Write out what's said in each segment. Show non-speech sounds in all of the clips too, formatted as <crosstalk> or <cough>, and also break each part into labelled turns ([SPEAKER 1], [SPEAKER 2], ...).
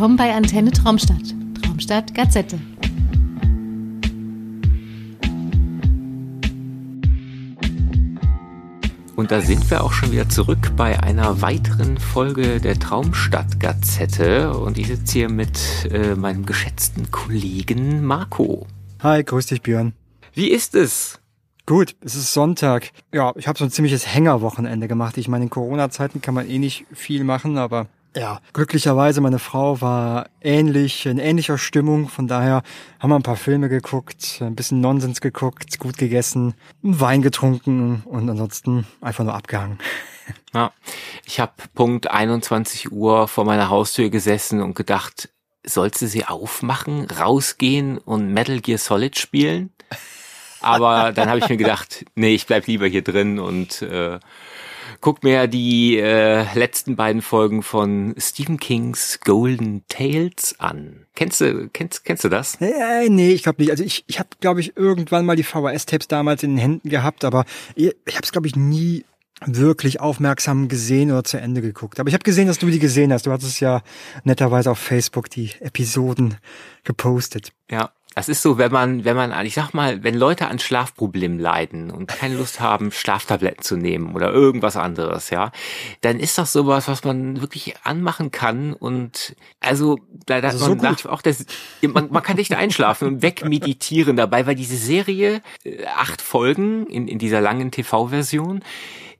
[SPEAKER 1] Willkommen bei Antenne Traumstadt. Traumstadt Gazette.
[SPEAKER 2] Und da sind wir auch schon wieder zurück bei einer weiteren Folge der Traumstadt Gazette. Und ich sitze hier mit äh, meinem geschätzten Kollegen Marco.
[SPEAKER 3] Hi, grüß dich, Björn.
[SPEAKER 2] Wie ist es?
[SPEAKER 3] Gut, es ist Sonntag. Ja, ich habe so ein ziemliches Hängerwochenende gemacht. Ich meine, in Corona-Zeiten kann man eh nicht viel machen, aber ja, glücklicherweise, meine Frau war ähnlich, in ähnlicher Stimmung. Von daher haben wir ein paar Filme geguckt, ein bisschen Nonsens geguckt, gut gegessen, Wein getrunken und ansonsten einfach nur abgehangen. <laughs>
[SPEAKER 2] Ja, ich habe Punkt 21 Uhr vor meiner Haustür gesessen und gedacht, sollst du sie aufmachen, rausgehen und Metal Gear Solid spielen? Aber dann habe ich mir gedacht, nee, ich bleib lieber hier drin und äh, guck mir die äh, letzten beiden Folgen von Stephen Kings Golden Tales an. Kennst du, kennst, kennst du das?
[SPEAKER 3] Äh, nee, ich glaube nicht. Also ich, ich habe, glaube ich, irgendwann mal die VHS-Tapes damals in den Händen gehabt, aber ich, ich habe es, glaube ich, nie wirklich aufmerksam gesehen oder zu Ende geguckt. Aber ich habe gesehen, dass du die gesehen hast. Du hattest ja netterweise auf Facebook die Episoden gepostet.
[SPEAKER 2] Ja, das ist so, wenn man, wenn man, ich sag mal, wenn Leute an Schlafproblemen leiden und keine Lust haben, Schlaftabletten zu nehmen oder irgendwas anderes, ja, dann ist das sowas, was man wirklich anmachen kann und also da, da also man so sagt auch, dass man, man kann nicht einschlafen und wegmeditieren dabei, weil diese Serie äh, acht Folgen in in dieser langen TV-Version,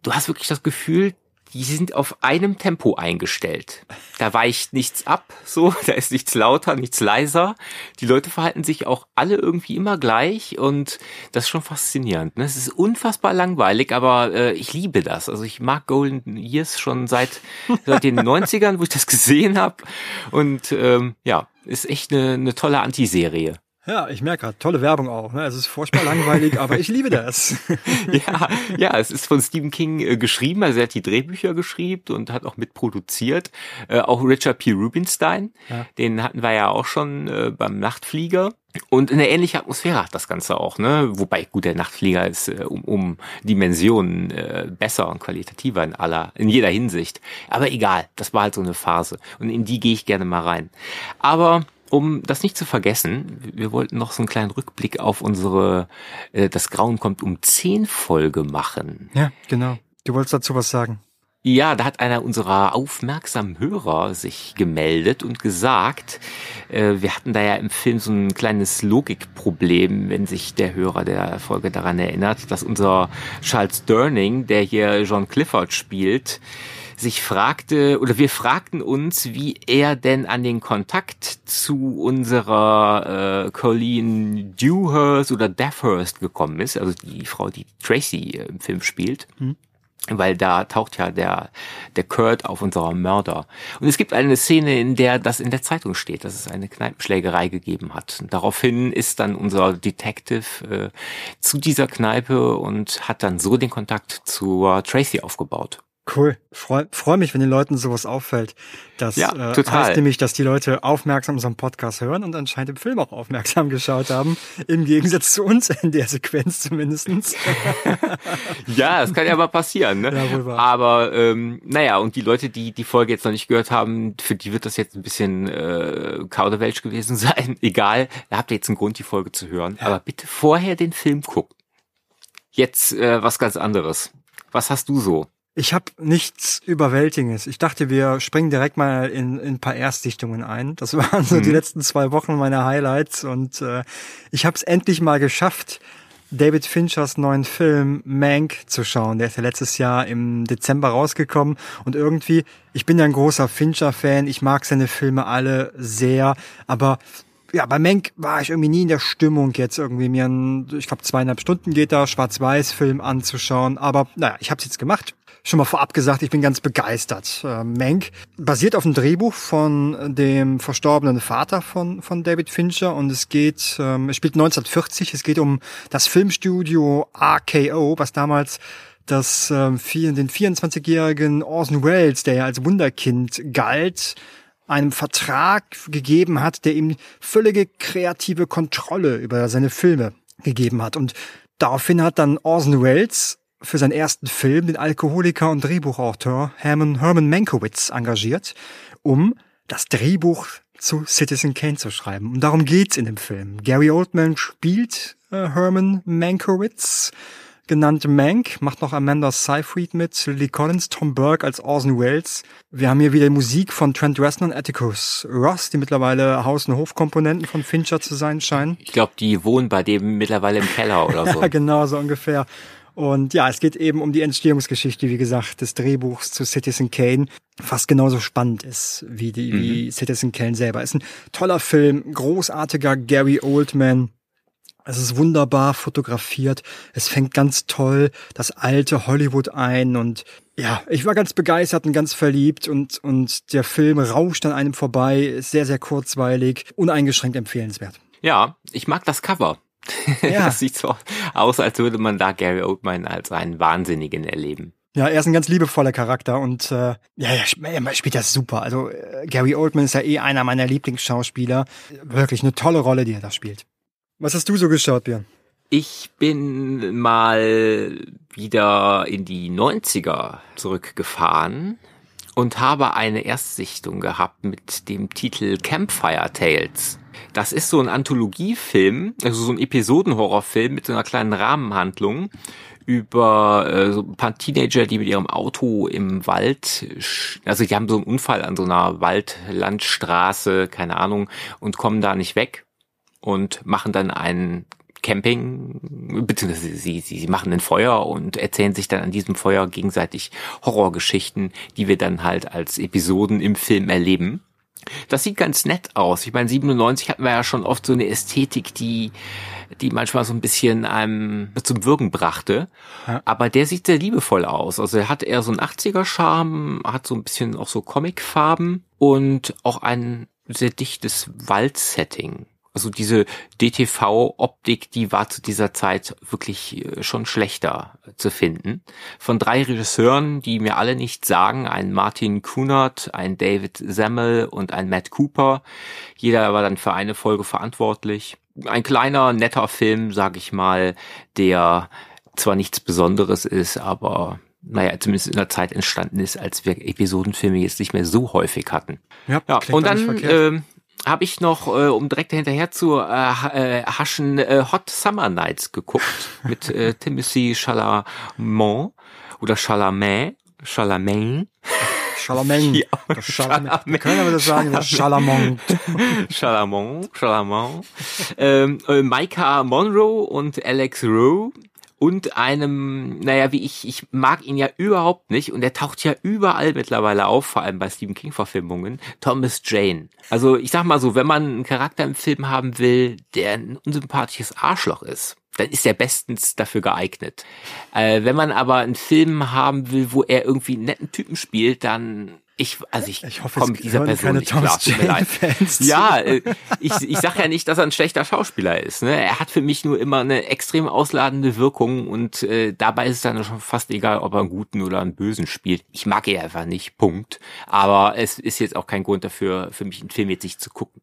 [SPEAKER 2] du hast wirklich das Gefühl, die sind auf einem Tempo eingestellt. Da weicht nichts ab, so, <laughs> da ist nichts lauter, nichts leiser. Die Leute verhalten sich auch alle irgendwie immer gleich und das ist schon faszinierend. Ne? Es ist unfassbar langweilig, aber äh, ich liebe das. Also ich mag Golden Years schon seit, seit den <laughs> 90ern, wo ich das gesehen habe. Und ähm, ja, ist echt eine, eine tolle Antiserie.
[SPEAKER 3] Ja, ich merke gerade, tolle Werbung auch. Ne? Es ist furchtbar langweilig, aber ich liebe das. <laughs>
[SPEAKER 2] ja, ja, es ist von Stephen King äh, geschrieben, also er hat die Drehbücher geschrieben und hat auch mitproduziert. Äh, auch Richard P. Rubinstein, ja. den hatten wir ja auch schon äh, beim Nachtflieger. Und eine ähnliche Atmosphäre hat das Ganze auch, ne? Wobei, gut, der Nachtflieger ist äh, um, um Dimensionen äh, besser und qualitativer in aller, in jeder Hinsicht. Aber egal, das war halt so eine Phase. Und in die gehe ich gerne mal rein. Aber um das nicht zu vergessen, wir wollten noch so einen kleinen Rückblick auf unsere äh, Das Grauen kommt um 10 Folge machen.
[SPEAKER 3] Ja, genau. Du wolltest dazu was sagen.
[SPEAKER 2] Ja, da hat einer unserer aufmerksamen Hörer sich gemeldet und gesagt, äh, wir hatten da ja im Film so ein kleines Logikproblem, wenn sich der Hörer der Folge daran erinnert, dass unser Charles Durning, der hier John Clifford spielt, sich fragte oder wir fragten uns, wie er denn an den Kontakt zu unserer äh, Colleen Dewhurst oder Deathhurst gekommen ist, also die Frau, die Tracy äh, im Film spielt. Mhm weil da taucht ja der, der Kurt auf unserer Mörder. Und es gibt eine Szene, in der das in der Zeitung steht, dass es eine Kneipenschlägerei gegeben hat. Und daraufhin ist dann unser Detective äh, zu dieser Kneipe und hat dann so den Kontakt zur Tracy aufgebaut.
[SPEAKER 3] Cool. Freue freu mich, wenn den Leuten sowas auffällt. Das ja, äh, heißt nämlich, dass die Leute aufmerksam unseren Podcast hören und anscheinend im Film auch aufmerksam <laughs> geschaut haben. Im Gegensatz zu uns in der Sequenz zumindestens. <laughs>
[SPEAKER 2] ja, das kann ja mal passieren. Ne? Ja, wohl wahr. Aber ähm, naja, und die Leute, die die Folge jetzt noch nicht gehört haben, für die wird das jetzt ein bisschen äh, Kauderwelsch gewesen <laughs> sein. Egal, da habt ihr jetzt einen Grund, die Folge zu hören. Ja. Aber bitte vorher den Film gucken. Jetzt äh, was ganz anderes. Was hast du so?
[SPEAKER 3] Ich habe nichts Überwältigendes. Ich dachte, wir springen direkt mal in, in ein paar Erstsichtungen ein. Das <laughs> waren so mhm. die letzten zwei Wochen meiner Highlights und äh, ich habe es endlich mal geschafft, David Finchers neuen Film Mank zu schauen. Der ist ja letztes Jahr im Dezember rausgekommen und irgendwie, ich bin ja ein großer Fincher-Fan, ich mag seine Filme alle sehr, aber ja, bei Mank war ich irgendwie nie in der Stimmung jetzt irgendwie mir ein, ich glaube zweieinhalb Stunden geht da, Schwarz-Weiß-Film anzuschauen, aber naja, ich habe es jetzt gemacht schon mal vorab gesagt, ich bin ganz begeistert. Äh, Mank basiert auf einem Drehbuch von dem verstorbenen Vater von, von David Fincher und es geht, ähm, es spielt 1940, es geht um das Filmstudio RKO, was damals das ähm, den 24-jährigen Orson Welles, der ja als Wunderkind galt, einem Vertrag gegeben hat, der ihm völlige kreative Kontrolle über seine Filme gegeben hat. Und Daraufhin hat dann Orson Welles für seinen ersten Film den Alkoholiker und Drehbuchautor Herman, Herman Mankiewicz engagiert, um das Drehbuch zu Citizen Kane zu schreiben. Und darum geht's in dem Film. Gary Oldman spielt äh, Herman Mankiewicz, genannt Mank, macht noch Amanda Seyfried mit, Lily Collins, Tom Burke als Orson Welles. Wir haben hier wieder Musik von Trent Reznor und Atticus Ross, die mittlerweile Haus- und Hofkomponenten von Fincher zu sein scheinen.
[SPEAKER 2] Ich glaube, die wohnen bei dem mittlerweile im Keller oder <laughs> so.
[SPEAKER 3] ja, genau, so ungefähr. Und ja, es geht eben um die Entstehungsgeschichte, wie gesagt, des Drehbuchs zu Citizen Kane, fast genauso spannend ist wie die mhm. wie Citizen Kane selber. Ist ein toller Film, großartiger Gary Oldman. Es ist wunderbar fotografiert. Es fängt ganz toll das alte Hollywood ein und ja, ich war ganz begeistert und ganz verliebt und, und der Film rauscht an einem vorbei, ist sehr, sehr kurzweilig, uneingeschränkt empfehlenswert.
[SPEAKER 2] Ja, ich mag das Cover. Ja. <laughs> das sieht so aus, als würde man da Gary Oldman als einen Wahnsinnigen erleben.
[SPEAKER 3] Ja, er ist ein ganz liebevoller Charakter und äh, ja, er spielt das super. Also äh, Gary Oldman ist ja eh einer meiner Lieblingsschauspieler. Wirklich eine tolle Rolle, die er da spielt. Was hast du so geschaut, Björn?
[SPEAKER 2] Ich bin mal wieder in die 90er zurückgefahren und habe eine Erstsichtung gehabt mit dem Titel Campfire Tales. Das ist so ein Anthologiefilm, also so ein Episodenhorrorfilm mit so einer kleinen Rahmenhandlung über äh, so ein paar Teenager, die mit ihrem Auto im Wald, also die haben so einen Unfall an so einer Waldlandstraße, keine Ahnung, und kommen da nicht weg und machen dann einen Camping, beziehungsweise sie, sie, sie machen ein Feuer und erzählen sich dann an diesem Feuer gegenseitig Horrorgeschichten, die wir dann halt als Episoden im Film erleben. Das sieht ganz nett aus. Ich meine, 97 hatten wir ja schon oft so eine Ästhetik, die, die manchmal so ein bisschen einem zum Wirken brachte. Ja. Aber der sieht sehr liebevoll aus. Also er hat eher so einen 80er-Charme, hat so ein bisschen auch so Comic-Farben und auch ein sehr dichtes Waldsetting. Also diese DTV-Optik, die war zu dieser Zeit wirklich äh, schon schlechter zu finden. Von drei Regisseuren, die mir alle nichts sagen, ein Martin Kunert, ein David Semmel und ein Matt Cooper. Jeder war dann für eine Folge verantwortlich. Ein kleiner, netter Film, sag ich mal, der zwar nichts Besonderes ist, aber naja, zumindest in der Zeit entstanden ist, als wir Episodenfilme jetzt nicht mehr so häufig hatten. Ja, ja und dann habe ich noch, äh, um direkt hinterher zu äh, äh, haschen, äh, Hot Summer Nights geguckt <laughs> mit äh, Timothy Chalamet oder Chalamet, Chalamet.
[SPEAKER 3] Chalamet. <laughs> Ja, Chalamet. Wir können aber das sagen, Chalamet. <laughs>
[SPEAKER 2] Chalamet, Chalamet. ähm, äh, Micah Monroe und Alex Rowe und einem, naja, wie ich, ich mag ihn ja überhaupt nicht und er taucht ja überall mittlerweile auf, vor allem bei Stephen King Verfilmungen, Thomas Jane. Also ich sag mal so, wenn man einen Charakter im Film haben will, der ein unsympathisches Arschloch ist, dann ist er bestens dafür geeignet. Äh, wenn man aber einen Film haben will, wo er irgendwie einen netten Typen spielt, dann ich, also ich, ich hoffe, komme mit dieser Person nicht klar. Tut mir leid. Ja, äh, ich, ich sage ja nicht, dass er ein schlechter Schauspieler ist. Ne? Er hat für mich nur immer eine extrem ausladende Wirkung und äh, dabei ist es dann schon fast egal, ob er einen guten oder einen bösen spielt. Ich mag ihn einfach nicht, Punkt. Aber es ist jetzt auch kein Grund dafür, für mich einen Film jetzt nicht zu gucken.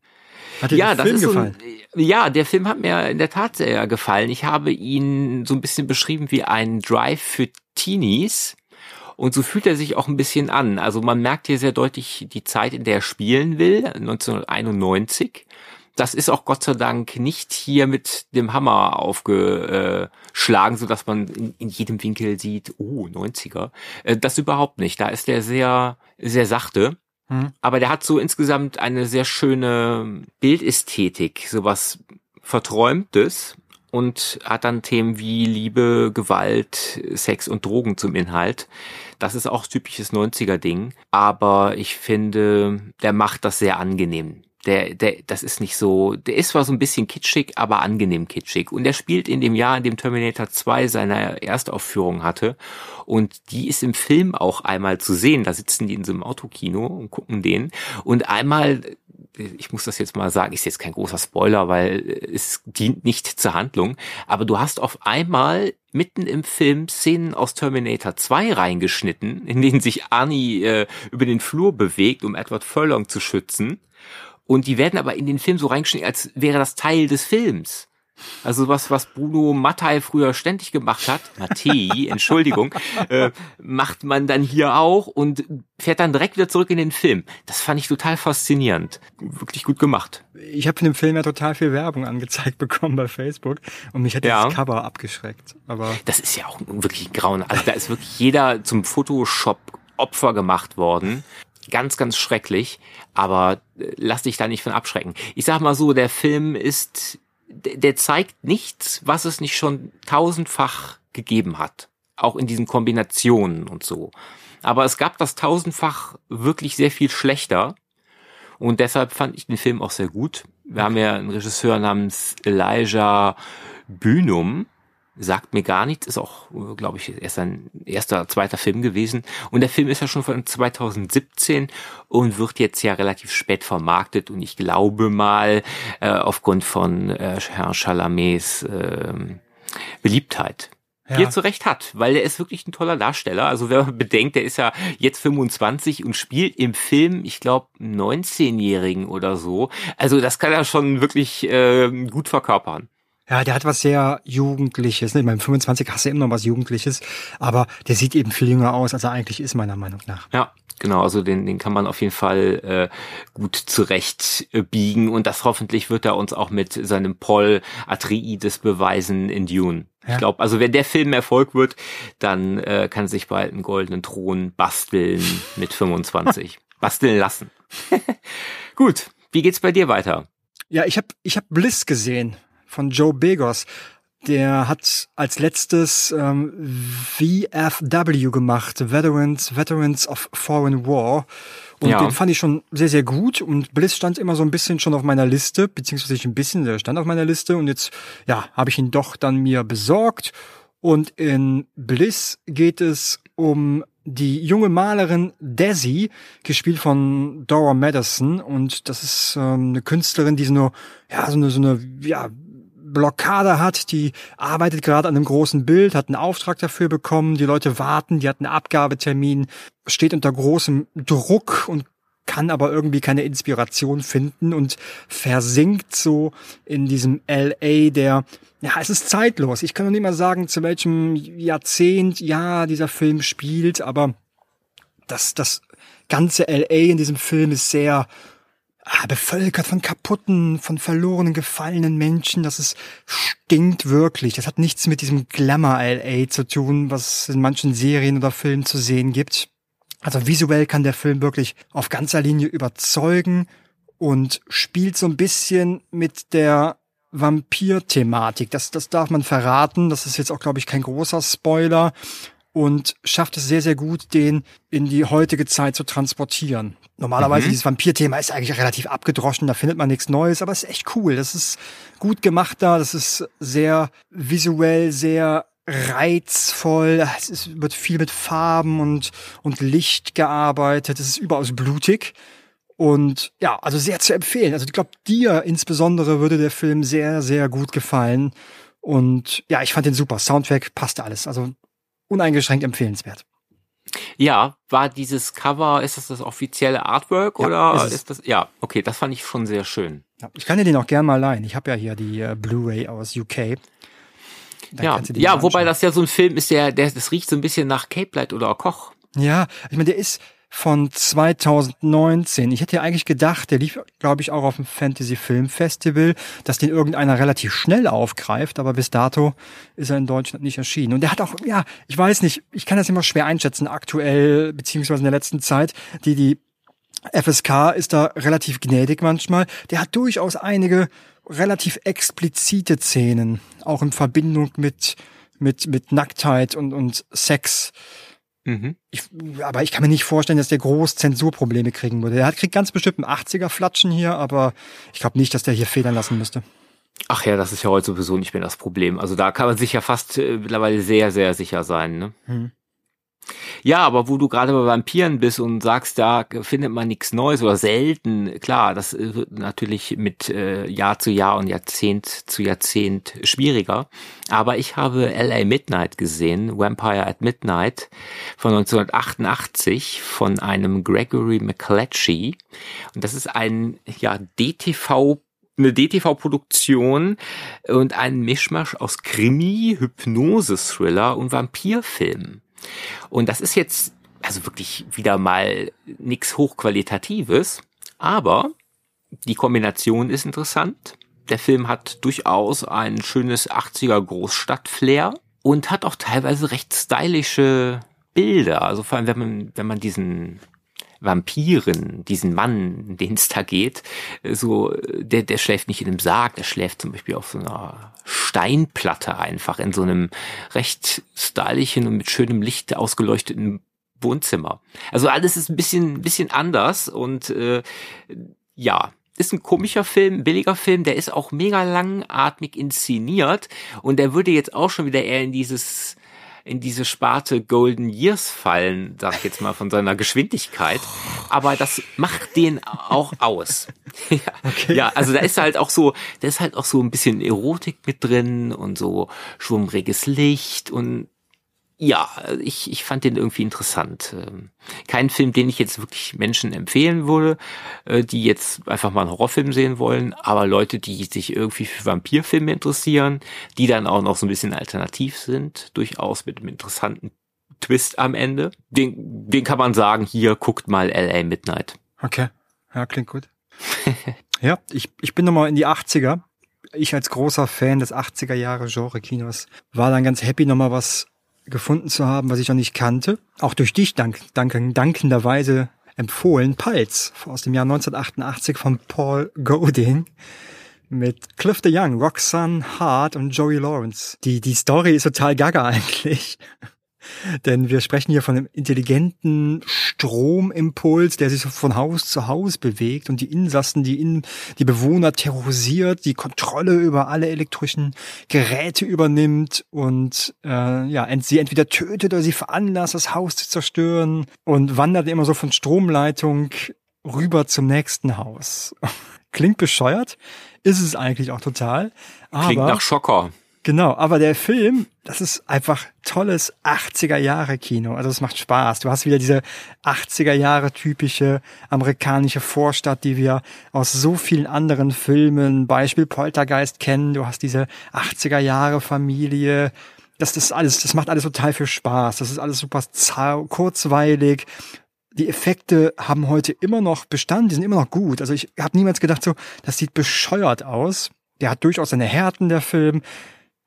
[SPEAKER 3] Hat dir ja, der Film gefallen?
[SPEAKER 2] So ein, ja, der Film hat mir in der Tat sehr gefallen. Ich habe ihn so ein bisschen beschrieben wie ein Drive für Teenies und so fühlt er sich auch ein bisschen an. Also man merkt hier sehr deutlich die Zeit, in der er spielen will, 1991. Das ist auch Gott sei Dank nicht hier mit dem Hammer aufgeschlagen, so dass man in, in jedem Winkel sieht, oh, 90er. Äh, das überhaupt nicht. Da ist der sehr, sehr sachte. Hm. Aber der hat so insgesamt eine sehr schöne Bildästhetik, sowas Verträumtes und hat dann Themen wie Liebe, Gewalt, Sex und Drogen zum Inhalt. Das ist auch typisches 90er-Ding. Aber ich finde, der macht das sehr angenehm. Der, der, das ist nicht so, der ist zwar so ein bisschen kitschig, aber angenehm kitschig. Und er spielt in dem Jahr, in dem Terminator 2 seine Erstaufführung hatte. Und die ist im Film auch einmal zu sehen. Da sitzen die in so einem Autokino und gucken den. Und einmal ich muss das jetzt mal sagen, ist jetzt kein großer Spoiler, weil es dient nicht zur Handlung, aber du hast auf einmal mitten im Film Szenen aus Terminator 2 reingeschnitten, in denen sich Arnie äh, über den Flur bewegt, um Edward Furlong zu schützen. Und die werden aber in den Film so reingeschnitten, als wäre das Teil des Films. Also was, was Bruno Mattei früher ständig gemacht hat, <laughs> Mattei, Entschuldigung, äh, macht man dann hier auch und fährt dann direkt wieder zurück in den Film. Das fand ich total faszinierend. Wirklich gut gemacht.
[SPEAKER 3] Ich habe von dem Film ja total viel Werbung angezeigt <laughs> bekommen bei Facebook und mich hat ja. das Cover abgeschreckt. Aber
[SPEAKER 2] das ist ja auch wirklich grauen. Also da ist wirklich jeder zum Photoshop Opfer gemacht worden. Ganz, ganz schrecklich, aber äh, lass dich da nicht von abschrecken. Ich sag mal so, der Film ist der zeigt nichts, was es nicht schon tausendfach gegeben hat. Auch in diesen Kombinationen und so. Aber es gab das tausendfach wirklich sehr viel schlechter. Und deshalb fand ich den Film auch sehr gut. Wir haben ja einen Regisseur namens Elijah Bynum, sagt mir gar nichts, ist auch, glaube ich, erst ein erster, zweiter Film gewesen. Und der Film ist ja schon von 2017 und wird jetzt ja relativ spät vermarktet. Und ich glaube mal, äh, aufgrund von äh, Herrn Chalamets äh, Beliebtheit. Ja. Die er zu Recht hat, weil er ist wirklich ein toller Darsteller. Also wenn man bedenkt, der ist ja jetzt 25 und spielt im Film, ich glaube, 19-Jährigen oder so. Also das kann er schon wirklich äh, gut verkörpern.
[SPEAKER 3] Ja, der hat was sehr Jugendliches. Ne? Ich meine, 25 hast du immer noch was Jugendliches, aber der sieht eben viel jünger aus, als er eigentlich ist, meiner Meinung nach.
[SPEAKER 2] Ja, genau. Also den, den kann man auf jeden Fall äh, gut zurecht äh, biegen und das hoffentlich wird er uns auch mit seinem Paul Atreides beweisen in Dune. Ja. Ich glaube, also wenn der Film Erfolg wird, dann äh, kann sich bald einen goldenen Thron basteln mit 25. <laughs> basteln lassen. <laughs> gut, wie geht's bei dir weiter?
[SPEAKER 3] Ja, ich habe ich hab Bliss gesehen von Joe Begos. Der hat als letztes ähm, VFW gemacht, Veterans, Veterans of Foreign War. Und ja. den fand ich schon sehr, sehr gut. Und Bliss stand immer so ein bisschen schon auf meiner Liste, beziehungsweise ein bisschen, der stand auf meiner Liste. Und jetzt, ja, habe ich ihn doch dann mir besorgt. Und in Bliss geht es um die junge Malerin Desi, gespielt von Dora Madison. Und das ist ähm, eine Künstlerin, die so eine, ja, so eine, so eine, ja, Blockade hat, die arbeitet gerade an einem großen Bild, hat einen Auftrag dafür bekommen, die Leute warten, die hat einen Abgabetermin, steht unter großem Druck und kann aber irgendwie keine Inspiration finden und versinkt so in diesem LA der, ja, es ist zeitlos. Ich kann noch nicht mal sagen, zu welchem Jahrzehnt, ja, dieser Film spielt, aber das, das ganze LA in diesem Film ist sehr ah, bevölkert von kaputten, von verlorenen, gefallenen Menschen. Das ist, stinkt wirklich. Das hat nichts mit diesem Glamour LA zu tun, was in manchen Serien oder Filmen zu sehen gibt. Also visuell kann der Film wirklich auf ganzer Linie überzeugen und spielt so ein bisschen mit der Vampir-Thematik. Das, das darf man verraten. Das ist jetzt auch, glaube ich, kein großer Spoiler und schafft es sehr, sehr gut, den in die heutige Zeit zu transportieren. Normalerweise mhm. dieses Vampir-Thema ist eigentlich relativ abgedroschen, da findet man nichts Neues, aber es ist echt cool. Das ist gut gemacht da, das ist sehr visuell, sehr reizvoll. Es ist, wird viel mit Farben und, und Licht gearbeitet. Es ist überaus blutig. Und ja, also sehr zu empfehlen. Also ich glaube, dir insbesondere würde der Film sehr, sehr gut gefallen. Und ja, ich fand den super. Soundtrack passte alles. Also uneingeschränkt empfehlenswert.
[SPEAKER 2] Ja, war dieses Cover, ist das das offizielle Artwork ja, oder ist, ist, das? Ja, okay, das fand ich schon sehr schön.
[SPEAKER 3] Ja, ich kann dir den auch gerne mal leihen. Ich habe ja hier die äh, Blu-ray aus UK.
[SPEAKER 2] Dann ja, ja wobei das ja so ein Film ist, der, der, das riecht so ein bisschen nach Cape Light oder Koch.
[SPEAKER 3] Ja, ich meine, der ist, von 2019. Ich hätte ja eigentlich gedacht, der lief, glaube ich, auch auf dem Fantasy Film Festival, dass den irgendeiner relativ schnell aufgreift, aber bis dato ist er in Deutschland nicht erschienen. Und der hat auch, ja, ich weiß nicht, ich kann das immer schwer einschätzen, aktuell, beziehungsweise in der letzten Zeit, die, die FSK ist da relativ gnädig manchmal. Der hat durchaus einige relativ explizite Szenen, auch in Verbindung mit, mit, mit Nacktheit und, und Sex. Mhm. Ich, aber ich kann mir nicht vorstellen, dass der groß Zensurprobleme kriegen würde. Er kriegt ganz bestimmt einen 80er-Flatschen hier, aber ich glaube nicht, dass der hier federn lassen müsste.
[SPEAKER 2] Ach ja, das ist ja heute sowieso nicht mehr das Problem. Also da kann man sich ja fast äh, mittlerweile sehr, sehr sicher sein. Ne? Mhm. Ja, aber wo du gerade bei Vampiren bist und sagst, da findet man nichts Neues oder selten, klar, das wird natürlich mit äh, Jahr zu Jahr und Jahrzehnt zu Jahrzehnt schwieriger. Aber ich habe LA Midnight gesehen, Vampire at Midnight von 1988 von einem Gregory McClatchy. Und das ist ein ja, DTV eine DTV-Produktion und ein Mischmasch aus Krimi, Hypnose-Thriller und Vampirfilm. Und das ist jetzt also wirklich wieder mal nichts Hochqualitatives, aber die Kombination ist interessant. Der Film hat durchaus ein schönes 80er Großstadt-Flair und hat auch teilweise recht stylische Bilder. Also vor allem, wenn man, wenn man diesen Vampiren, diesen Mann, den es da geht, so, der, der schläft nicht in einem Sarg, der schläft zum Beispiel auf so einer Steinplatte einfach in so einem recht stylischen und mit schönem Licht ausgeleuchteten Wohnzimmer. Also alles ist ein bisschen, bisschen anders und äh, ja, ist ein komischer Film, billiger Film, der ist auch mega langatmig inszeniert und der würde jetzt auch schon wieder eher in dieses in diese Sparte Golden Years fallen, sag ich jetzt mal von seiner Geschwindigkeit. Aber das macht den auch aus. <laughs> ja, okay. ja, also da ist halt auch so, da ist halt auch so ein bisschen Erotik mit drin und so schwummriges Licht und ja, ich, ich fand den irgendwie interessant. Ähm, kein Film, den ich jetzt wirklich Menschen empfehlen würde, äh, die jetzt einfach mal einen Horrorfilm sehen wollen, aber Leute, die sich irgendwie für Vampirfilme interessieren, die dann auch noch so ein bisschen alternativ sind, durchaus mit einem interessanten Twist am Ende. Den, den kann man sagen, hier guckt mal LA Midnight.
[SPEAKER 3] Okay, ja, klingt gut. <laughs> ja, ich, ich bin nochmal in die 80er. Ich als großer Fan des 80er Jahre Genre-Kinos war dann ganz happy, nochmal was gefunden zu haben, was ich noch nicht kannte. Auch durch dich dank, dank, dankenderweise empfohlen. Pulse aus dem Jahr 1988 von Paul Godin mit Cliff the Young, Roxanne Hart und Joey Lawrence. Die, die Story ist total gaga <laughs> eigentlich. Denn wir sprechen hier von einem intelligenten Stromimpuls, der sich von Haus zu Haus bewegt und die Insassen, die, in, die Bewohner terrorisiert, die Kontrolle über alle elektrischen Geräte übernimmt und äh, ja, sie entweder tötet oder sie veranlasst, das Haus zu zerstören und wandert immer so von Stromleitung rüber zum nächsten Haus. <laughs> Klingt bescheuert, ist es eigentlich auch total.
[SPEAKER 2] Klingt nach Schocker.
[SPEAKER 3] Genau, aber der Film, das ist einfach tolles 80er Jahre Kino. Also es macht Spaß. Du hast wieder diese 80er Jahre typische amerikanische Vorstadt, die wir aus so vielen anderen Filmen, Beispiel Poltergeist kennen. Du hast diese 80er Jahre Familie. Das, das alles, das macht alles total viel Spaß. Das ist alles super kurzweilig. Die Effekte haben heute immer noch Bestand, die sind immer noch gut. Also ich habe niemals gedacht so, das sieht bescheuert aus. Der hat durchaus seine Härten, der Film.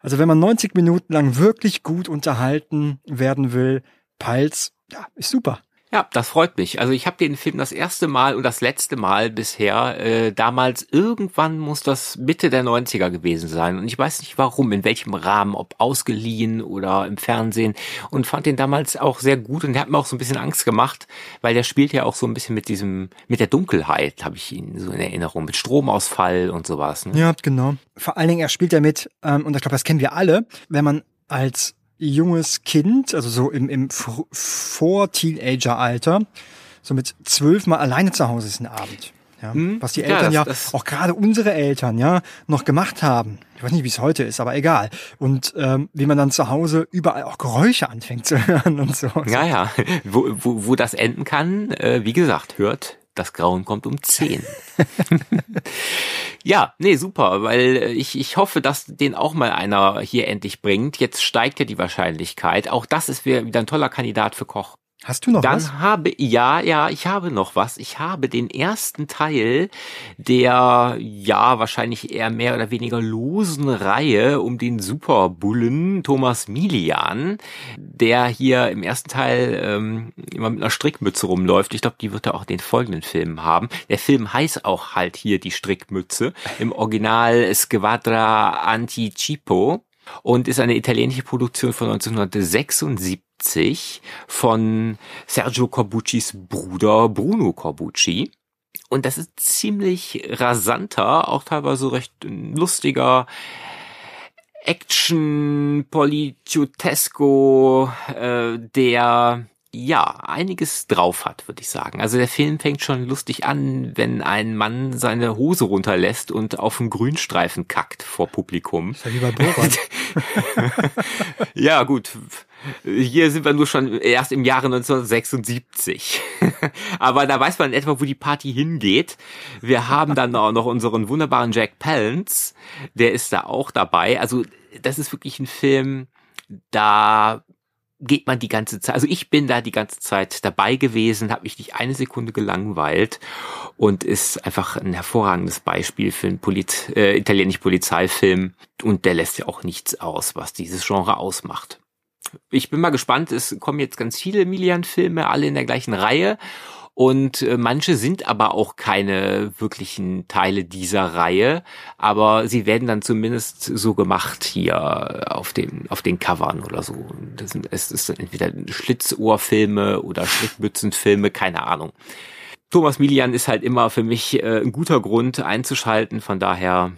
[SPEAKER 3] Also wenn man 90 Minuten lang wirklich gut unterhalten werden will, Pals, ja, ist super.
[SPEAKER 2] Ja, das freut mich. Also ich habe den Film das erste Mal und das letzte Mal bisher, äh, damals irgendwann muss das Mitte der 90er gewesen sein. Und ich weiß nicht warum, in welchem Rahmen, ob ausgeliehen oder im Fernsehen. Und fand den damals auch sehr gut und der hat mir auch so ein bisschen Angst gemacht, weil der spielt ja auch so ein bisschen mit diesem, mit der Dunkelheit, habe ich ihn so in Erinnerung, mit Stromausfall und sowas.
[SPEAKER 3] Ne? Ja, genau. Vor allen Dingen, er spielt ja mit, ähm, und ich glaube, das kennen wir alle, wenn man als junges Kind, also so im, im Vor-Teenager-Alter, so mit zwölf Mal alleine zu Hause ist ein Abend. Ja, hm, was die Eltern ja, das, ja auch gerade unsere Eltern ja noch gemacht haben. Ich weiß nicht, wie es heute ist, aber egal. Und ähm, wie man dann zu Hause überall auch Geräusche anfängt zu <laughs> hören und so.
[SPEAKER 2] Ja, ja. Wo, wo, wo das enden kann, äh, wie gesagt, hört das Grauen kommt um zehn. ja, nee, super, weil äh, ich, ich hoffe, dass den auch mal einer hier endlich bringt. Jetzt steigt ja die Wahrscheinlichkeit. Auch das ist wieder ein toller Kandidat für Koch.
[SPEAKER 3] Hast du noch
[SPEAKER 2] Dann
[SPEAKER 3] was?
[SPEAKER 2] Dann habe, ja, ja, ich habe noch was. Ich habe den ersten Teil der, ja, wahrscheinlich eher mehr oder weniger losen Reihe um den Superbullen Thomas Milian, der hier im ersten Teil ähm, immer mit einer Strickmütze rumläuft. Ich glaube, die wird er auch in den folgenden Filmen haben. Der Film heißt auch halt hier die Strickmütze. Im Original Squadra Anticipo und ist eine italienische Produktion von 1976 von Sergio Corbuccis Bruder Bruno Corbucci. Und das ist ziemlich rasanter, auch teilweise recht lustiger Action Politiotesco, äh, der ja, einiges drauf hat, würde ich sagen. Also der Film fängt schon lustig an, wenn ein Mann seine Hose runterlässt und auf einen Grünstreifen kackt vor Publikum.
[SPEAKER 3] Das ist ja wie bei Borat. <laughs>
[SPEAKER 2] ja, gut. Hier sind wir nur schon erst im Jahre 1976. <laughs> Aber da weiß man etwa, wo die Party hingeht. Wir haben dann auch noch unseren wunderbaren Jack Palance. Der ist da auch dabei. Also das ist wirklich ein Film, da geht man die ganze Zeit, also ich bin da die ganze Zeit dabei gewesen, habe mich nicht eine Sekunde gelangweilt und ist einfach ein hervorragendes Beispiel für einen Polit äh, italienischen Polizeifilm und der lässt ja auch nichts aus, was dieses Genre ausmacht. Ich bin mal gespannt, es kommen jetzt ganz viele Milian-Filme, alle in der gleichen Reihe und äh, manche sind aber auch keine wirklichen Teile dieser Reihe, aber sie werden dann zumindest so gemacht hier auf dem auf den Covern oder so. Das sind, es ist entweder Schlitzohrfilme oder Schnittmützenfilme, keine Ahnung. Thomas Milian ist halt immer für mich äh, ein guter Grund einzuschalten, von daher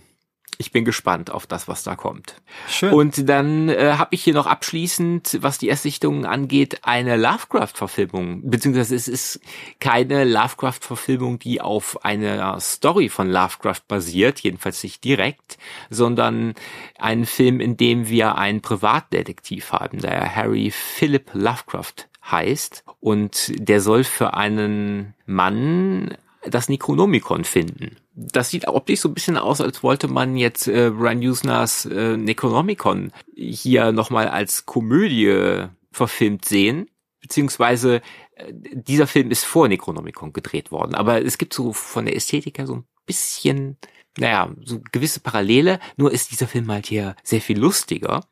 [SPEAKER 2] ich bin gespannt auf das, was da kommt. Schön. Und dann äh, habe ich hier noch abschließend, was die Erstsichtungen angeht, eine Lovecraft-Verfilmung. Beziehungsweise es ist keine Lovecraft-Verfilmung, die auf einer Story von Lovecraft basiert, jedenfalls nicht direkt, sondern ein Film, in dem wir einen Privatdetektiv haben, der Harry Philip Lovecraft heißt. Und der soll für einen Mann das Necronomicon finden. Das sieht optisch so ein bisschen aus, als wollte man jetzt äh, Brian Usners äh, Necronomicon hier nochmal als Komödie verfilmt sehen. Beziehungsweise äh, dieser Film ist vor Necronomicon gedreht worden. Aber es gibt so von der Ästhetik her so ein bisschen, naja, so gewisse Parallele. Nur ist dieser Film halt hier sehr viel lustiger.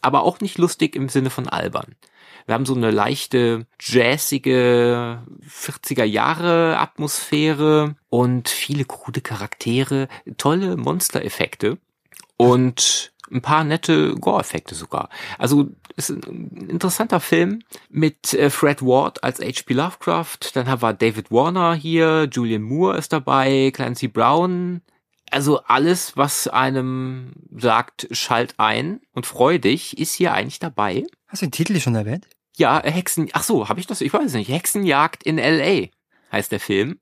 [SPEAKER 2] Aber auch nicht lustig im Sinne von albern. Wir haben so eine leichte jazzige 40er Jahre Atmosphäre und viele krude Charaktere, tolle Monstereffekte und ein paar nette Gore-Effekte sogar. Also ist ein interessanter Film mit äh, Fred Ward als H.P. Lovecraft. Dann haben wir David Warner hier, Julian Moore ist dabei, Clancy Brown. Also alles, was einem sagt, schalt ein und freu dich, ist hier eigentlich dabei.
[SPEAKER 3] Hast du den Titel schon erwähnt?
[SPEAKER 2] Ja, Hexen, ach so, habe ich das? Ich weiß nicht. Hexenjagd in L.A. heißt der Film.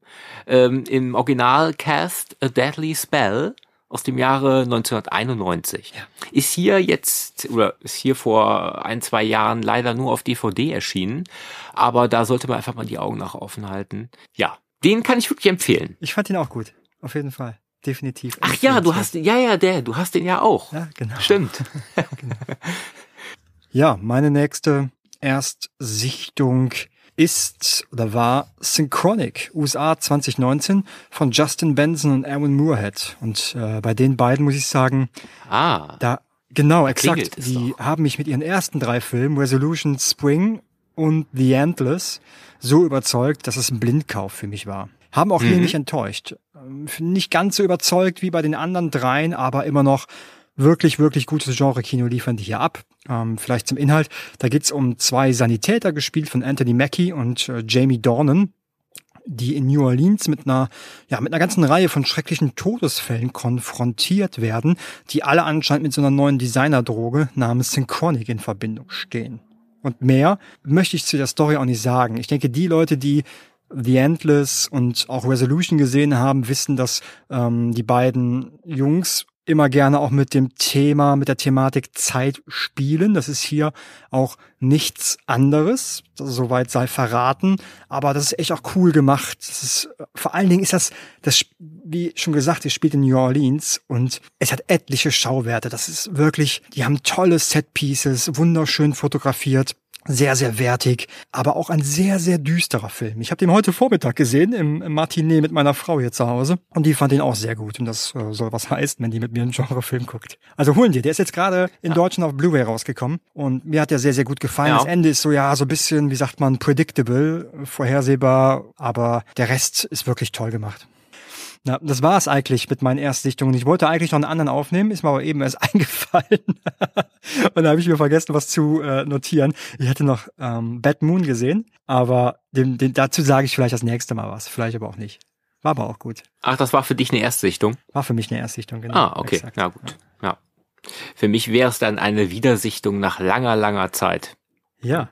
[SPEAKER 2] Ähm, Im Original Cast A Deadly Spell aus dem Jahre 1991. Ja. Ist hier jetzt, oder ist hier vor ein, zwei Jahren leider nur auf DVD erschienen. Aber da sollte man einfach mal die Augen nach offen halten. Ja, den kann ich wirklich empfehlen.
[SPEAKER 3] Ich fand ihn auch gut. Auf jeden Fall. Definitiv.
[SPEAKER 2] Ach ja, du hast, ja, ja, der, du hast den ja auch.
[SPEAKER 3] Ja, genau.
[SPEAKER 2] Stimmt. genau. <laughs>
[SPEAKER 3] Ja, meine nächste Erstsichtung ist oder war Synchronic, USA 2019 von Justin Benson und Erwin Moorhead. Und äh, bei den beiden muss ich sagen,
[SPEAKER 2] ah,
[SPEAKER 3] da genau, exakt. Die doch. haben mich mit ihren ersten drei Filmen, Resolution Spring und The Endless, so überzeugt, dass es ein Blindkauf für mich war. Haben auch mhm. hier nicht enttäuscht. Ähm, nicht ganz so überzeugt wie bei den anderen dreien, aber immer noch wirklich, wirklich gutes Genre-Kino liefern die hier ab. Ähm, vielleicht zum Inhalt. Da geht's um zwei Sanitäter, gespielt von Anthony Mackie und äh, Jamie Dornan, die in New Orleans mit einer, ja, mit einer ganzen Reihe von schrecklichen Todesfällen konfrontiert werden, die alle anscheinend mit so einer neuen Designerdroge namens Synchronic in Verbindung stehen. Und mehr möchte ich zu der Story auch nicht sagen. Ich denke, die Leute, die The Endless und auch Resolution gesehen haben, wissen, dass ähm, die beiden Jungs immer gerne auch mit dem Thema, mit der Thematik Zeit spielen. Das ist hier auch nichts anderes. Soweit sei verraten. Aber das ist echt auch cool gemacht. Das ist, vor allen Dingen ist das, das, wie schon gesagt, es spielt in New Orleans und es hat etliche Schauwerte. Das ist wirklich, die haben tolle Set-Pieces, wunderschön fotografiert sehr, sehr wertig, aber auch ein sehr, sehr düsterer Film. Ich habe den heute Vormittag gesehen im, im Matinee mit meiner Frau hier zu Hause und die fand ihn auch sehr gut und das äh, soll was heißen, wenn die mit mir einen Genrefilm guckt. Also holen dir, der ist jetzt gerade in ja. Deutschland auf Blu-ray rausgekommen und mir hat der sehr, sehr gut gefallen. Ja. Das Ende ist so, ja, so ein bisschen, wie sagt man, predictable, vorhersehbar, aber der Rest ist wirklich toll gemacht. Ja, das war es eigentlich mit meinen Erstsichtungen. Ich wollte eigentlich noch einen anderen aufnehmen, ist mir aber eben erst <laughs> eingefallen. und da habe ich mir vergessen, was zu äh, notieren. Ich hätte noch ähm, Bad Moon gesehen, aber dem, dem, dazu sage ich vielleicht das nächste Mal was, vielleicht aber auch nicht. War aber auch gut.
[SPEAKER 2] Ach, das war für dich eine Erstsichtung?
[SPEAKER 3] War für mich eine Erstsichtung, genau.
[SPEAKER 2] Ah, okay, exakt. na gut. Ja. ja. Für mich wäre es dann eine Wiedersichtung nach langer, langer Zeit.
[SPEAKER 3] Ja.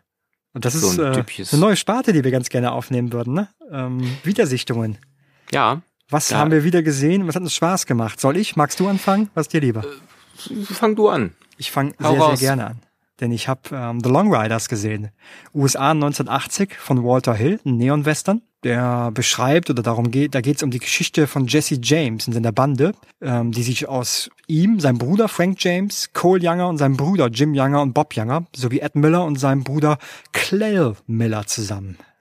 [SPEAKER 3] Und das
[SPEAKER 2] So
[SPEAKER 3] ist
[SPEAKER 2] ein
[SPEAKER 3] äh, eine neue Sparte, die wir ganz gerne aufnehmen würden, ne? Ähm, Wiedersichtungen.
[SPEAKER 2] Ja,
[SPEAKER 3] Was
[SPEAKER 2] Ja.
[SPEAKER 3] haben wir wieder gesehen? Was hat uns Spaß gemacht? Soll ich? Magst du anfangen? Was dir lieber?
[SPEAKER 2] fang du an.
[SPEAKER 3] Ich fange sehr,
[SPEAKER 2] raus.
[SPEAKER 3] sehr gerne an. Denn ich habe ähm, The Long Riders gesehen. USA 1980 von Walter Hill, ein Neon-Western. Der beschreibt oder darum geht, da geht es um die Geschichte von Jesse James und seiner Bande, ähm, die sich aus ihm, seinem Bruder Frank James, Cole Younger und seinem Bruder Jim Younger und Bob Younger sowie Ed Miller und seinem Bruder Clell Miller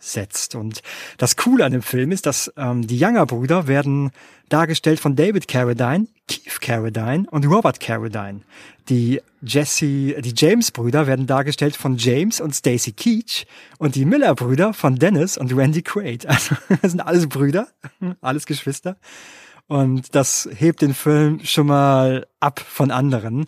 [SPEAKER 3] zusammensetzt. Und das Coole an dem Film ist, dass ähm, die Younger-Brüder werden dargestellt von David Carradine, Keith Carradine und Robert Carradine. Die Jesse, die James-Brüder werden dargestellt von James und Stacy Keach und die Miller-Brüder von Dennis und Randy Quaid. <laughs> Also das sind alles Brüder, <laughs> alles Geschwister. Und das hebt den Film schon mal ab von anderen.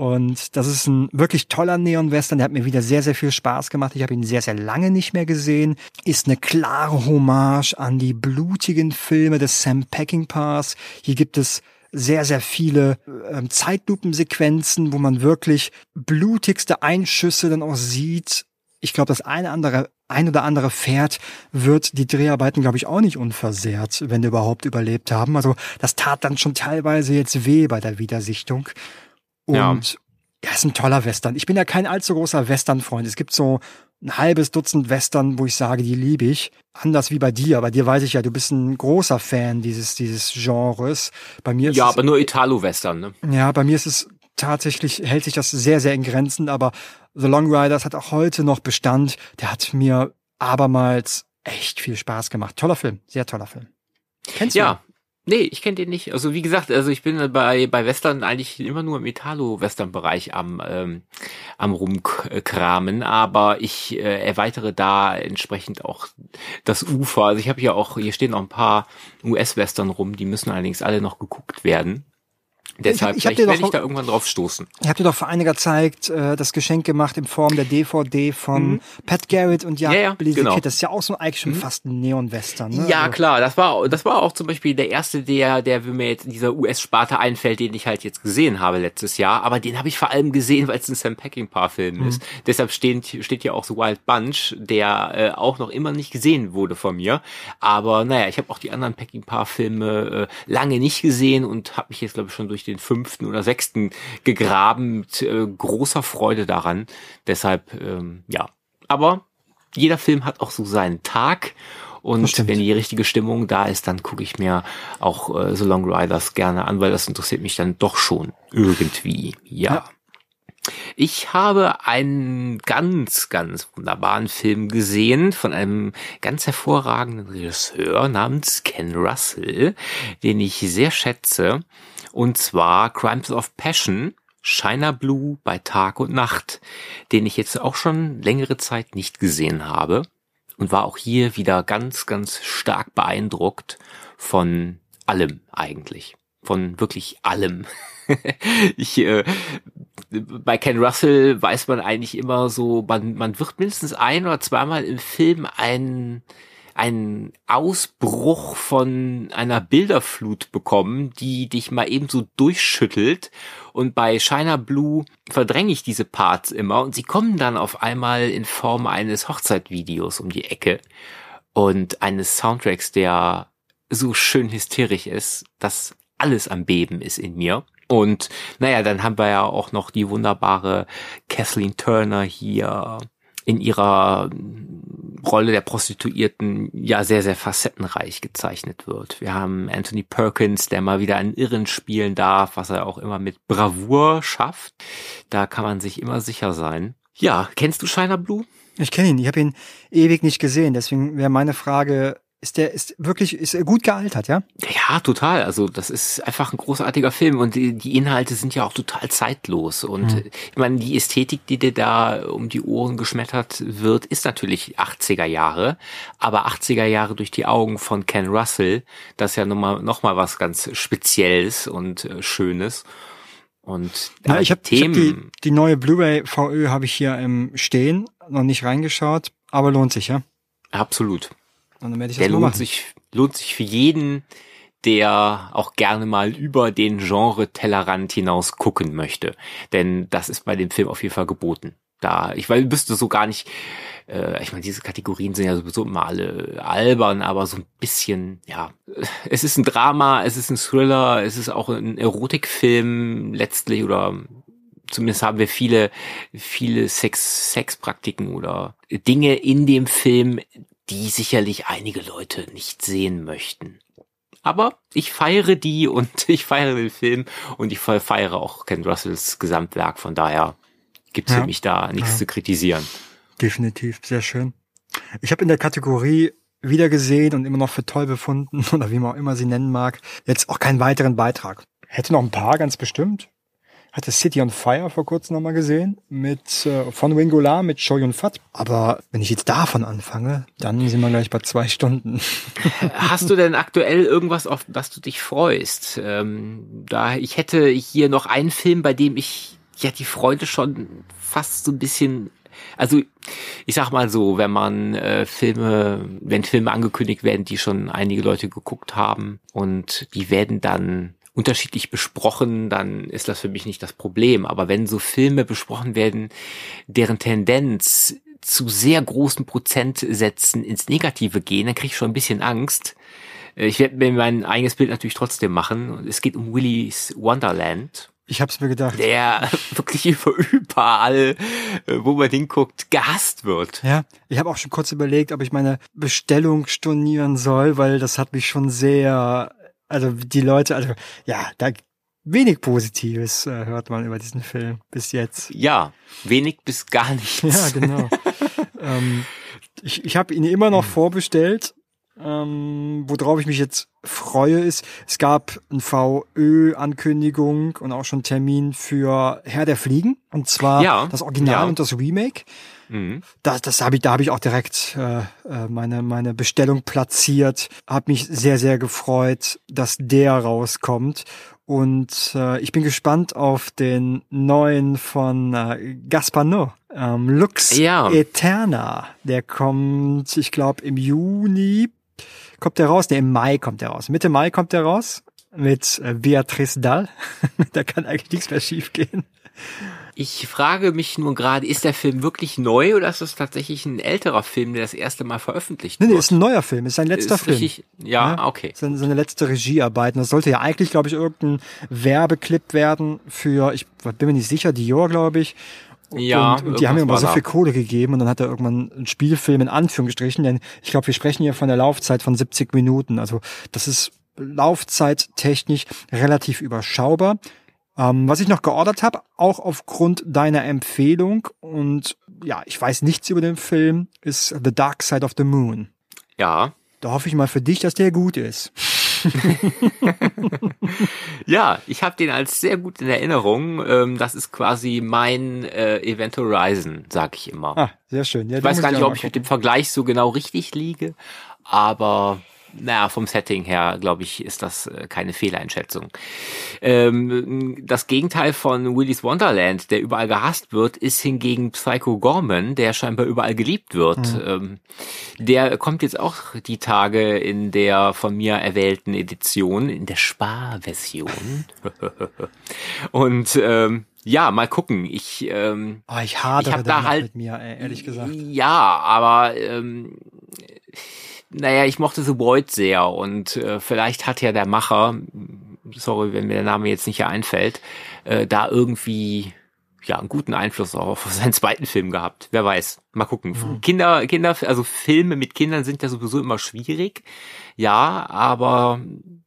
[SPEAKER 3] Und das ist ein wirklich toller Neon-Western. Der hat mir wieder sehr, sehr viel Spaß gemacht. Ich habe ihn sehr, sehr lange nicht mehr gesehen. Ist eine klare Hommage an die blutigen Filme des Sam Peckinpahs. Hier gibt es sehr, sehr viele ähm, Zeitlupensequenzen, wo man wirklich blutigste Einschüsse dann auch sieht. Ich glaube, das eine andere, ein oder andere Pferd wird die Dreharbeiten, glaube ich, auch nicht unversehrt, wenn die überhaupt überlebt haben. Also das tat dann schon teilweise jetzt weh bei der Wiedersichtung. Und
[SPEAKER 2] Ja.
[SPEAKER 3] ja, ist ein toller Western. Ich bin ja kein allzu großer Western-Freund. Es gibt so ein halbes Dutzend Western, wo ich sage, die liebe ich. Anders wie bei dir. Bei dir weiß ich ja, du bist ein großer Fan dieses, dieses Genres. Bei mir ist
[SPEAKER 2] Ja,
[SPEAKER 3] es,
[SPEAKER 2] aber nur Italo-Western, ne?
[SPEAKER 3] ja, bei mir ist es tatsächlich, hält sich das sehr, sehr in Grenzen, aber The Long Riders hat auch heute noch Bestand. Der hat mir abermals echt viel Spaß gemacht. Toller Film, sehr toller Film. Kennst du? ihn?
[SPEAKER 2] Ja. Nee, ich kenne den nicht. Also wie gesagt, also ich bin bei bei Western eigentlich immer nur im Italo-Western-Bereich am ähm, am rumkramen, aber ich äh, erweitere da entsprechend auch das Ufer. Also ich habe hier auch, hier stehen noch ein paar US-Western rum, die müssen allerdings alle noch geguckt werden. Deshalb
[SPEAKER 3] ich hab
[SPEAKER 2] vielleicht werde ich da irgendwann drauf stoßen.
[SPEAKER 3] Ich habe dir doch vor einiger Zeit äh, das Geschenk gemacht in Form der DVD von Pat Garrett und Jack
[SPEAKER 2] Mhm. Ja, ja,
[SPEAKER 3] Blizzard
[SPEAKER 2] genau.
[SPEAKER 3] Kid. Das ist ja auch so eigentlich schon fast ein Neon-Western. Ne?
[SPEAKER 2] Ja,
[SPEAKER 3] Also,
[SPEAKER 2] klar, das war, das war auch zum Beispiel der erste, der, der mir jetzt in dieser US-Sparte einfällt, den ich halt jetzt gesehen habe letztes Jahr. Aber den habe ich vor allem gesehen, weil es ein Sam Peckinpah-Film
[SPEAKER 3] Mhm.
[SPEAKER 2] ist. Deshalb steht, steht hier auch so Wild Bunch, der äh, auch noch immer nicht gesehen wurde von mir. Aber naja, ich habe auch die anderen Peckinpah-Filme äh, lange nicht gesehen und habe mich jetzt, glaube ich, schon durch den fünften oder sechsten gegraben mit äh, großer Freude daran. Deshalb, ähm, ja. Aber jeder Film hat auch so seinen Tag. Und wenn die richtige Stimmung da ist, dann gucke ich mir auch äh, The Long Riders gerne an, weil das interessiert mich dann doch schon irgendwie. Ja.
[SPEAKER 3] Ja.
[SPEAKER 2] Ich habe einen ganz, ganz wunderbaren Film gesehen von einem ganz hervorragenden Regisseur namens Ken Russell, den ich sehr schätze. Und zwar Crimes of Passion, Shiner Blue bei Tag und Nacht, den ich jetzt auch schon längere Zeit nicht gesehen habe und war auch hier wieder ganz, ganz stark beeindruckt von allem eigentlich. Von wirklich allem. <laughs> ich, äh, bei Ken Russell weiß man eigentlich immer so, man, man wird mindestens ein oder zweimal im Film ein, einen Ausbruch von einer Bilderflut bekommen, die dich mal eben so durchschüttelt. Und bei Shiner Blue verdränge ich diese Parts immer und sie kommen dann auf einmal in Form eines Hochzeitvideos um die Ecke und eines Soundtracks, der so schön hysterisch ist, dass alles am Beben ist in mir. Und naja, dann haben wir ja auch noch die wunderbare Kathleen Turner hier in ihrer Rolle der Prostituierten ja sehr, sehr facettenreich gezeichnet wird. Wir haben Anthony Perkins, der mal wieder einen Irren spielen darf, was er auch immer mit Bravour schafft. Da kann man sich immer sicher sein. Ja, kennst du Shiner Blue?
[SPEAKER 3] Ich kenne ihn, ich habe ihn ewig nicht gesehen. Deswegen wäre meine Frage, ist der ist wirklich ist er gut gealtert, ja?
[SPEAKER 2] Ja, total. Also das ist einfach ein großartiger Film und die, die Inhalte sind ja auch total zeitlos. Und äh, ich meine, die Ästhetik, die dir da um die Ohren geschmettert wird, ist natürlich 80er Jahre. Aber 80er Jahre durch die Augen von Ken Russell, das ist ja nochmal noch mal was ganz Spezielles und äh, Schönes. Und
[SPEAKER 3] Ja,
[SPEAKER 2] äh,
[SPEAKER 3] ich habe
[SPEAKER 2] Themen,
[SPEAKER 3] hab die, die neue Blu-ray VÖ habe ich hier im Stehen, noch nicht reingeschaut, aber lohnt sich, ja?
[SPEAKER 2] absolut.
[SPEAKER 3] Und dann werde ich das
[SPEAKER 2] Der
[SPEAKER 3] mal
[SPEAKER 2] lohnt
[SPEAKER 3] machen.
[SPEAKER 2] sich, lohnt sich für jeden, der auch gerne mal über den Genre Tellerrand hinaus gucken möchte. Denn das ist bei dem Film auf jeden Fall geboten. da, ich weil wüsste so gar nicht, äh, ich meine, diese Kategorien sind ja sowieso immer alle albern, aber so ein bisschen, ja, <laughs> es ist ein Drama, es ist ein Thriller, es ist auch ein Erotikfilm letztlich oder zumindest haben wir viele, viele Sex, Sexpraktiken oder Dinge in dem Film, die sicherlich einige Leute nicht sehen möchten. Aber ich feiere die und <laughs> ich feiere den Film und ich feiere auch Ken Russells Gesamtwerk. Von daher gibt's ja. für mich da nichts ja. zu kritisieren.
[SPEAKER 3] Definitiv, sehr schön. Ich habe in der Kategorie wiedergesehen und immer noch für toll befunden <laughs> oder wie man auch immer sie nennen mag, jetzt auch keinen weiteren Beitrag. Hätte noch ein paar, ganz bestimmt hatte City on Fire vor kurzem nochmal gesehen mit äh, von Wingola mit Show Yun Fat. Aber wenn ich jetzt davon anfange, dann sind wir gleich bei zwei Stunden. <laughs>
[SPEAKER 2] Hast du denn aktuell irgendwas, auf das du dich freust? Ähm, da ich hätte hier noch einen Film, bei dem ich ja die Freude schon fast so ein bisschen also ich sag mal so, wenn man äh, Filme, wenn Filme angekündigt werden, die schon einige Leute geguckt haben und die werden dann unterschiedlich besprochen, dann ist das für mich nicht das Problem. Aber wenn so Filme besprochen werden, deren Tendenz zu sehr großen Prozentsätzen ins Negative gehen, dann kriege ich schon ein bisschen Angst. Äh, ich werde mir mein eigenes Bild natürlich trotzdem machen. Es geht um Willy's Wonderland.
[SPEAKER 3] Ich hab's mir gedacht.
[SPEAKER 2] Der <laughs> wirklich überall, äh, wo man hinguckt, gehasst wird.
[SPEAKER 3] Ja, ich habe auch schon kurz überlegt, ob ich meine Bestellung stornieren soll, weil das hat mich schon sehr also die Leute, also ja, da wenig Positives äh, hört man über diesen Film bis jetzt.
[SPEAKER 2] Ja, wenig bis gar nichts.
[SPEAKER 3] Ja, genau. <laughs> ähm, ich ich habe ihn immer noch hm. vorbestellt. Ähm, worauf ich mich jetzt freue, ist, es gab ein VÖ-Ankündigung und auch schon Termin für Herr der Fliegen. Und zwar ja, das Original ja. und das Remake. Mhm. Das, das habe ich, da habe ich auch direkt äh, äh, meine meine Bestellung platziert. Habe mich sehr sehr gefreut, dass der rauskommt. Und äh, ich bin gespannt auf den neuen von äh, Gaspar Noé, ähm, Lux ja. Eterna. Der kommt, ich glaube, im Juni kommt der raus. Ne, im Mai kommt der raus. Mitte Mai kommt der raus mit äh, Beatrice Dahl. <laughs> da kann eigentlich nichts mehr schiefgehen.
[SPEAKER 2] Ich frage mich nur gerade, ist der Film wirklich neu oder ist das tatsächlich ein älterer Film, der das erste Mal veröffentlicht
[SPEAKER 3] wird? Nee, nee, ist ein neuer Film, ist sein letzter ist Film.
[SPEAKER 2] Richtig, ja, ja, okay.
[SPEAKER 3] Seine, seine letzte Regiearbeit. Und das sollte ja eigentlich, glaube ich, irgendein Werbeclip werden für, ich bin mir nicht sicher, Dior, glaube ich.
[SPEAKER 2] Ja,
[SPEAKER 3] und, und die haben ihm aber so viel Kohle gegeben und dann hat er irgendwann einen Spielfilm in Anführungsstrichen, denn ich glaube, wir sprechen hier von der Laufzeit von 70 Minuten. Also das ist laufzeittechnisch relativ überschaubar. Ähm, was ich noch geordert habe, auch aufgrund deiner Empfehlung und ja, ich weiß nichts über den Film, ist The Dark Side of the Moon.
[SPEAKER 2] Ja.
[SPEAKER 3] Da hoffe ich mal für dich, dass der gut ist. <laughs>
[SPEAKER 2] ja, ich habe den als sehr gut in Erinnerung. Ähm, das ist quasi mein äh, Event Horizon, sag ich immer.
[SPEAKER 3] Ah, sehr schön.
[SPEAKER 2] Ja, ich weiß gar nicht, ob ich mit dem Vergleich so genau richtig liege, aber naja, vom Setting her, glaube ich, ist das äh, keine Fehleinschätzung. Ähm, das Gegenteil von Willy's Wonderland, der überall gehasst wird, ist hingegen Psycho Gorman, der scheinbar überall geliebt wird. Mhm. Ähm, der kommt jetzt auch die Tage in der von mir erwählten Edition, in der Sparversion. <laughs> Und ähm, ja, mal gucken. Ich, ähm,
[SPEAKER 3] oh, ich hadere ich hab da halt mit mir, ehrlich gesagt.
[SPEAKER 2] Ja, aber ähm, naja, ich mochte The Void sehr und äh, vielleicht hat ja der Macher, sorry, wenn mir der Name jetzt nicht einfällt, äh, da irgendwie ja einen guten Einfluss auf <laughs> seinen zweiten Film gehabt. Wer weiß. Mal gucken. Mhm. Kinder, Kinder, also Filme mit Kindern sind ja sowieso immer schwierig. Ja, aber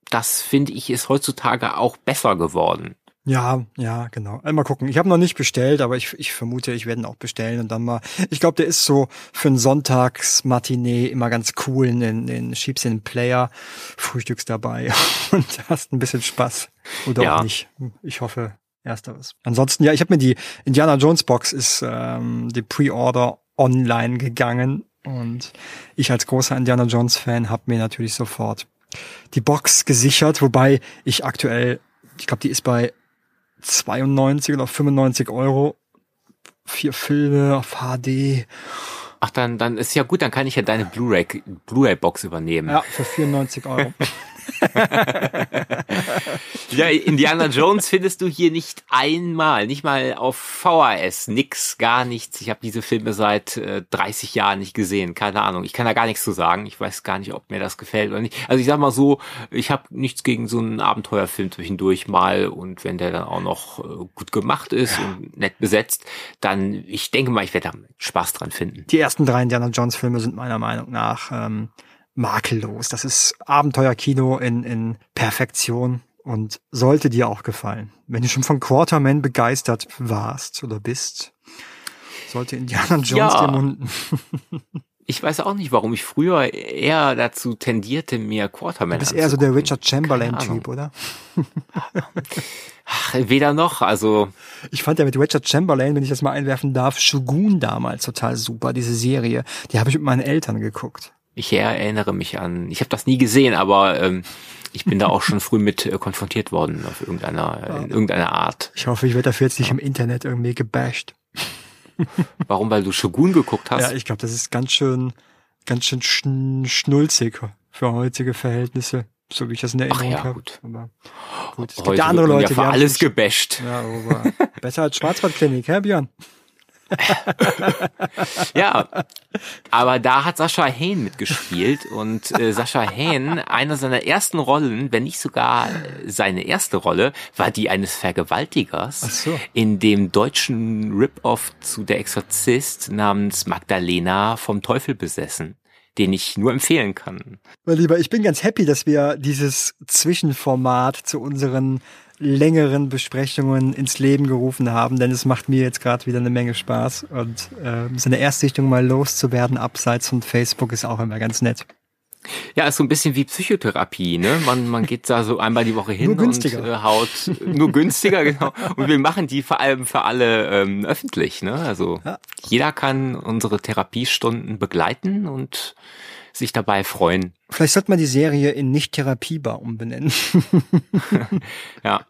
[SPEAKER 2] das finde ich ist heutzutage auch besser geworden.
[SPEAKER 3] Ja, ja, genau. Mal gucken. Ich habe noch nicht bestellt, aber ich, ich vermute, ich werde ihn auch bestellen und dann mal. Ich glaube, der ist so für ein Sonntagsmatinee immer ganz cool. Den, den schiebst in den Player, frühstückst dabei <laughs> und hast ein bisschen Spaß. Oder ja. auch nicht. Ich hoffe, ersteres. Ansonsten, ja, ich habe mir die Indiana Jones Box ist ähm, die Pre-Order online gegangen und ich als großer Indiana Jones Fan habe mir natürlich sofort die Box gesichert, wobei ich aktuell, ich glaube, die ist bei 92 oder 95 Euro. Vier Filme auf HD.
[SPEAKER 2] Ach, dann, dann ist ja gut, dann kann ich ja deine Blu-ray, Blu-ray-Box übernehmen.
[SPEAKER 3] Ja, für 94 Euro. <laughs> <laughs>
[SPEAKER 2] ja, Indiana Jones findest du hier nicht einmal, nicht mal auf VHS, nix, gar nichts. Ich habe diese Filme seit äh, 30 Jahren nicht gesehen, keine Ahnung. Ich kann da gar nichts zu sagen. Ich weiß gar nicht, ob mir das gefällt oder nicht. Also ich sag mal so, ich habe nichts gegen so einen Abenteuerfilm zwischendurch mal und wenn der dann auch noch äh, gut gemacht ist ja. und nett besetzt, dann ich denke mal, ich werde da Spaß dran finden.
[SPEAKER 3] Die ersten drei Indiana Jones Filme sind meiner Meinung nach ähm, makellos. Das ist Abenteuerkino in, in Perfektion und sollte dir auch gefallen. Wenn du schon von Quarterman begeistert warst oder bist, sollte Indiana Jones ja. dir munden. <laughs>
[SPEAKER 2] ich weiß auch nicht, warum ich früher eher dazu tendierte, mir Quarterman
[SPEAKER 3] Du bist eher so der Richard Chamberlain-Typ, oder?
[SPEAKER 2] Ach, weder noch, also.
[SPEAKER 3] Ich fand ja mit Richard Chamberlain, wenn ich das mal einwerfen darf, Shogun damals total super, diese Serie. Die habe ich mit meinen Eltern geguckt.
[SPEAKER 2] Ich erinnere mich an, ich habe das nie gesehen, aber ähm, ich bin da auch schon <laughs> früh mit äh, konfrontiert worden auf irgendeiner, ja. in irgendeiner Art.
[SPEAKER 3] Ich hoffe, ich werde dafür jetzt nicht ja. im Internet irgendwie gebasht. <laughs>
[SPEAKER 2] Warum? Weil du Shogun geguckt hast?
[SPEAKER 3] Ja, ich glaube, das ist ganz schön, ganz schön schn schnulzig für heutige Verhältnisse, so wie ich das in Erinnerung
[SPEAKER 2] Ach
[SPEAKER 3] ja,
[SPEAKER 2] habe. Gut.
[SPEAKER 3] gut. Es Heute gibt ja andere Leute, ja
[SPEAKER 2] die haben alles gebasht.
[SPEAKER 3] Ja, aber besser als Schwarzwaldklinik, hä, Björn? <laughs>
[SPEAKER 2] ja, aber da hat Sascha Hain mitgespielt und äh, Sascha Hain, einer seiner ersten Rollen, wenn nicht sogar seine erste Rolle, war die eines Vergewaltigers so. in dem deutschen Rip-Off zu Der Exorzist namens Magdalena vom Teufel besessen den ich nur empfehlen kann.
[SPEAKER 3] Mein Lieber, ich bin ganz happy, dass wir dieses Zwischenformat zu unseren längeren Besprechungen ins Leben gerufen haben, denn es macht mir jetzt gerade wieder eine Menge Spaß und äh, so eine Erstsichtung mal loszuwerden abseits von Facebook ist auch immer ganz nett.
[SPEAKER 2] Ja, ist so ein bisschen wie Psychotherapie, ne? Man, man geht da so einmal die Woche hin und äh, haut nur günstiger, genau. Und wir machen die vor allem für alle ähm, öffentlich, ne? Also ja. jeder kann unsere Therapiestunden begleiten und sich dabei freuen.
[SPEAKER 3] Vielleicht sollte man die Serie in nicht therapiebar umbenennen. <laughs> <laughs>
[SPEAKER 2] ja.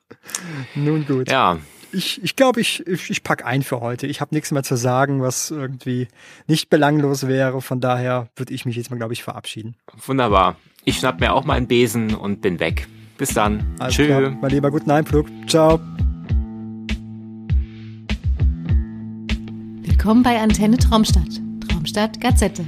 [SPEAKER 3] Nun gut.
[SPEAKER 2] Ja.
[SPEAKER 3] Ich, ich glaube, ich, ich, ich pack ein für heute. Ich habe nichts mehr zu sagen, was irgendwie nicht belanglos wäre. Von daher würde ich mich jetzt mal, glaube ich, verabschieden.
[SPEAKER 2] Wunderbar. Ich schnapp mir auch meinen Besen und bin weg. Bis dann.
[SPEAKER 3] Alles Tschö. Klar. Mein lieber guten Einflug. Ciao.
[SPEAKER 1] Willkommen bei Antenne Traumstadt. Traumstadt Gazette.